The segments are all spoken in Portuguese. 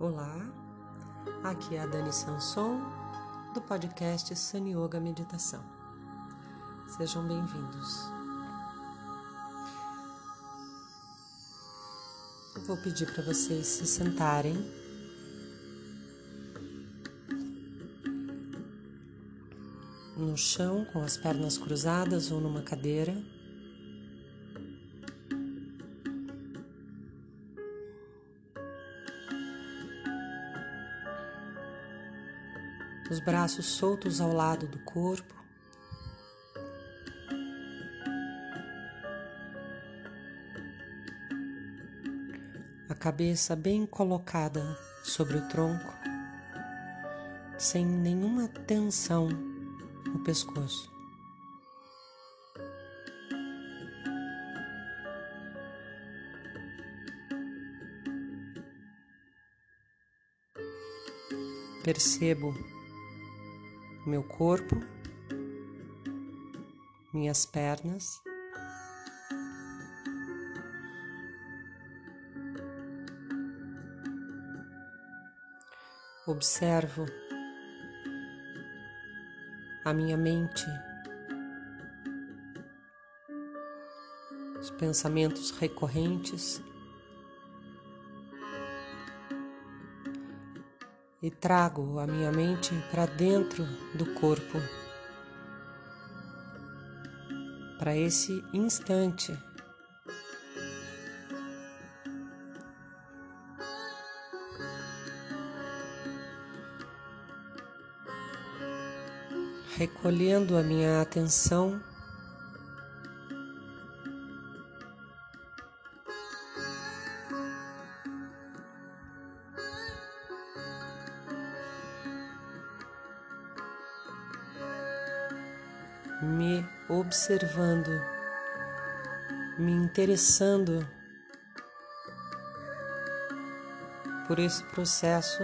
Olá, aqui é a Dani Sanson do podcast Sun Yoga Meditação. Sejam bem-vindos. Vou pedir para vocês se sentarem. No chão, com as pernas cruzadas ou numa cadeira. Os braços soltos ao lado do corpo. A cabeça bem colocada sobre o tronco, sem nenhuma tensão no pescoço. Percebo meu corpo, minhas pernas. Observo a minha mente, os pensamentos recorrentes. E trago a minha mente para dentro do corpo, para esse instante. Recolhendo a minha atenção observando, me interessando por esse processo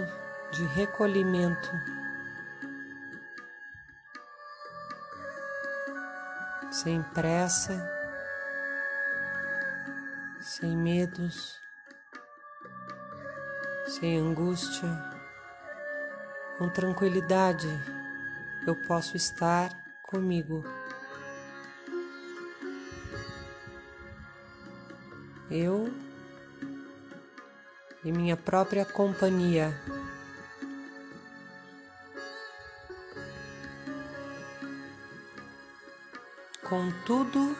de recolhimento. Sem pressa, sem medos, sem angústia, com tranquilidade, eu posso estar comigo. Eu e minha própria companhia. Com tudo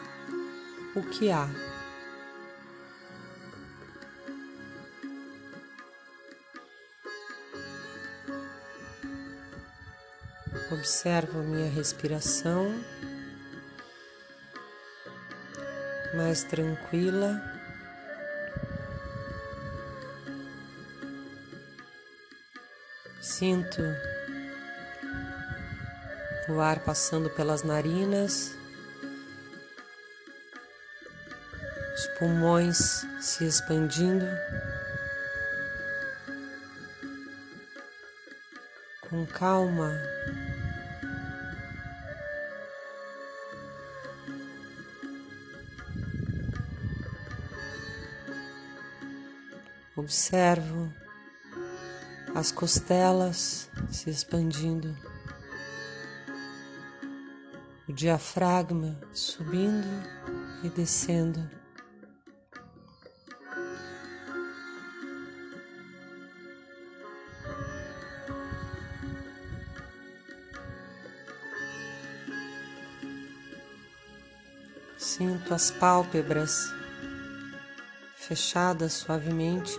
o que há. Observo minha respiração mais tranquila. Sinto o ar passando pelas narinas, os pulmões se expandindo. Com calma, Observo as costelas se expandindo, o diafragma subindo e descendo. Sinto as pálpebras fechada suavemente.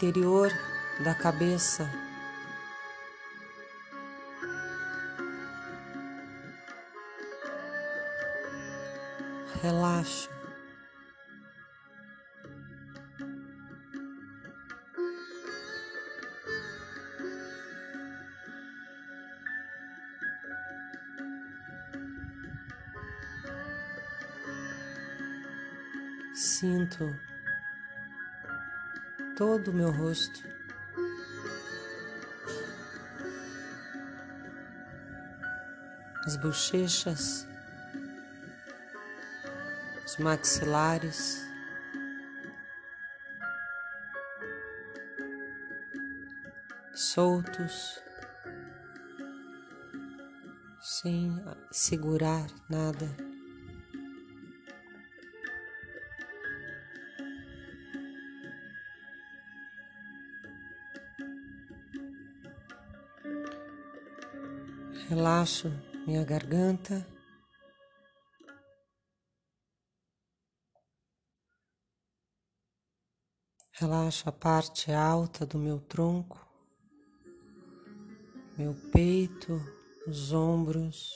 Interior da cabeça relaxa. Sinto todo o meu rosto. As bochechas, os maxilares, soltos, sem segurar nada. Relaxo minha garganta. Relaxo a parte alta do meu tronco, meu peito, os ombros.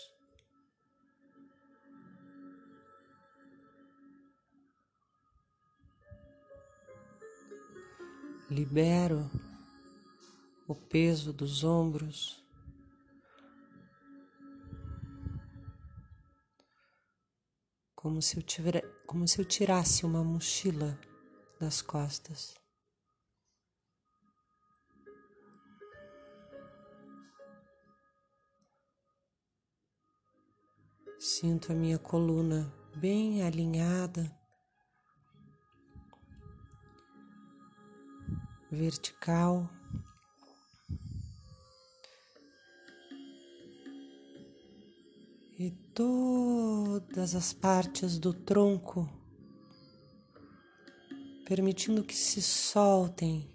Libero o peso dos ombros. Como se eu, tivesse, como se eu tirasse uma mochila das costas. Sinto a minha coluna bem alinhada, vertical. E todas as partes do tronco, permitindo que se soltem,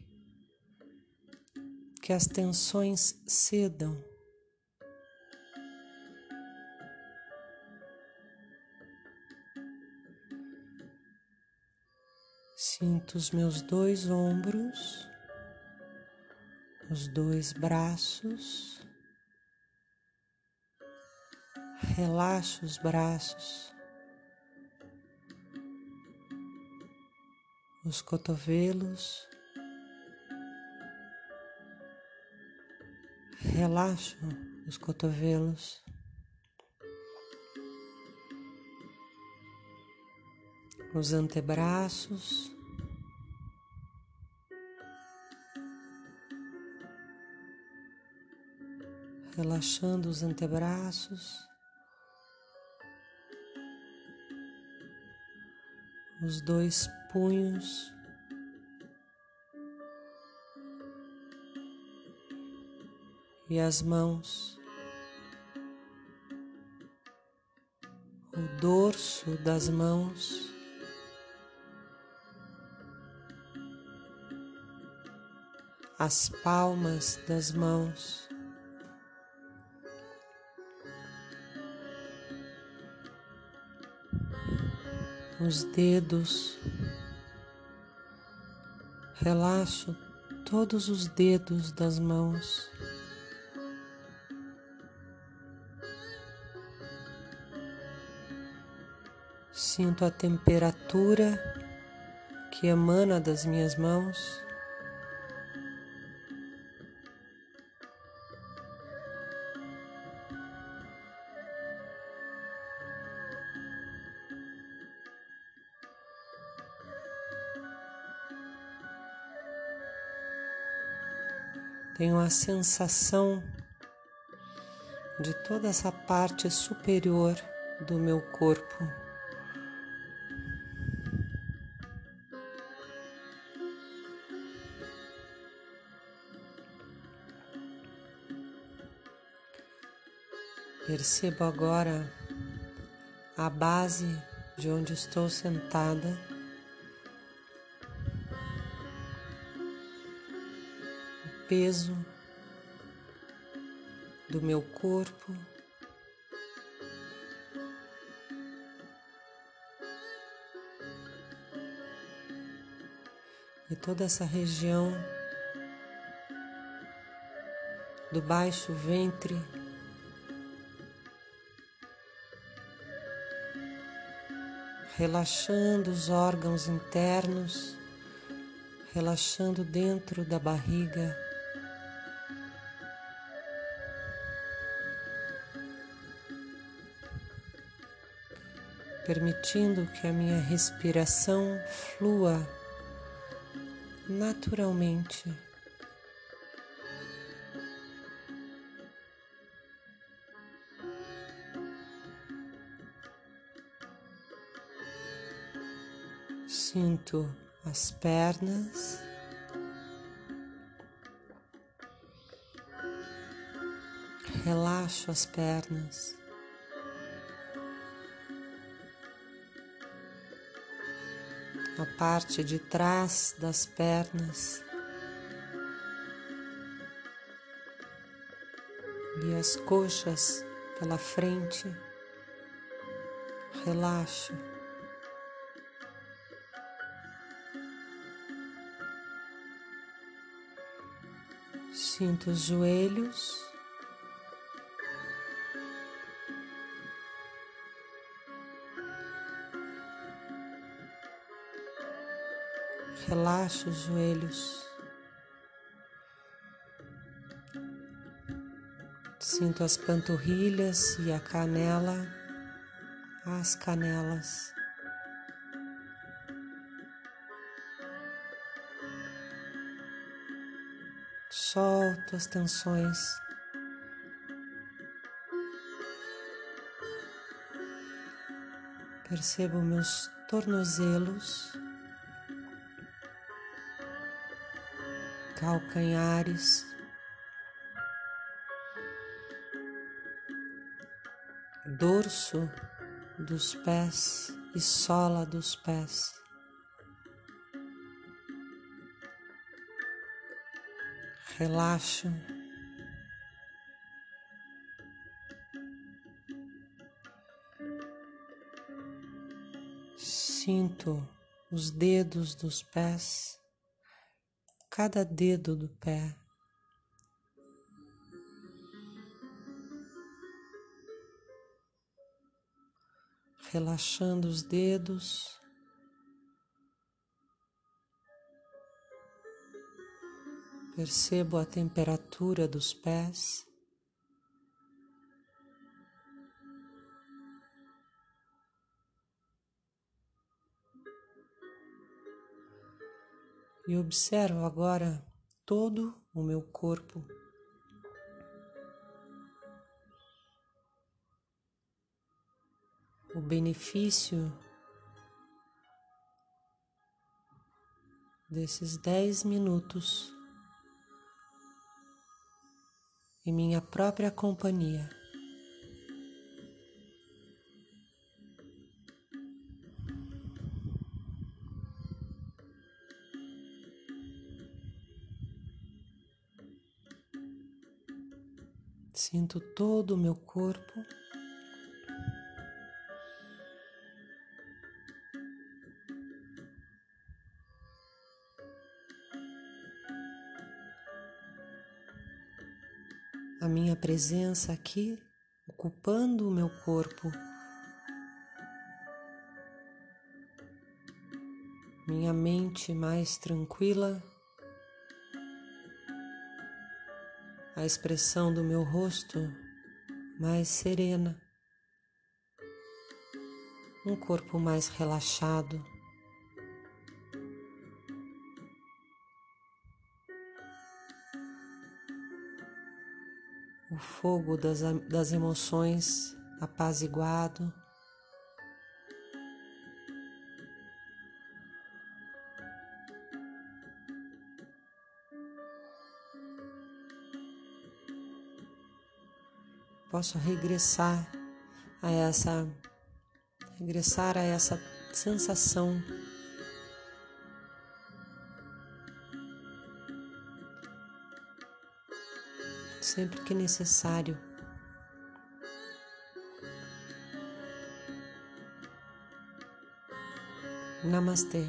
que as tensões cedam. Sinto os meus dois ombros, os dois braços. Relaxa os braços, os cotovelos. Relaxa os cotovelos. Os antebraços. Relaxando os antebraços. Os dois punhos. E as mãos, o dorso das mãos, as palmas das mãos. Os dedos. Relaxo todos os dedos das mãos. Sinto a temperatura que emana das minhas mãos. Tenho a sensação de toda essa parte superior do meu corpo. Percebo agora a base de onde estou sentada. Peso do meu corpo. E toda essa região do baixo ventre, relaxando os órgãos internos, relaxando dentro da barriga. permitindo que a minha respiração flua naturalmente. Sinto as pernas. Relaxo as pernas. A parte de trás das pernas. E as coxas pela frente. Relaxo. Sinto os joelhos. Relaxa os joelhos. Sinto as panturrilhas e a canela, as canelas. Solto as tensões. Percebo meus tornozelos, calcanhares, dorso dos pés e sola dos pés. relaxo. Sinto os dedos dos pés, cada dedo do pé. Relaxando os dedos. Percebo a temperatura dos pés. E observo agora todo o meu corpo. O benefício desses dez minutos em minha própria companhia. Sinto todo o meu corpo. a minha presença aqui, ocupando o meu corpo. Minha mente mais tranquila, a expressão do meu rosto mais serena, um corpo mais relaxado. o fogo das, das emoções apaziguado. Posso regressar a essa regressar a essa sensação sempre que necessário. Namastê.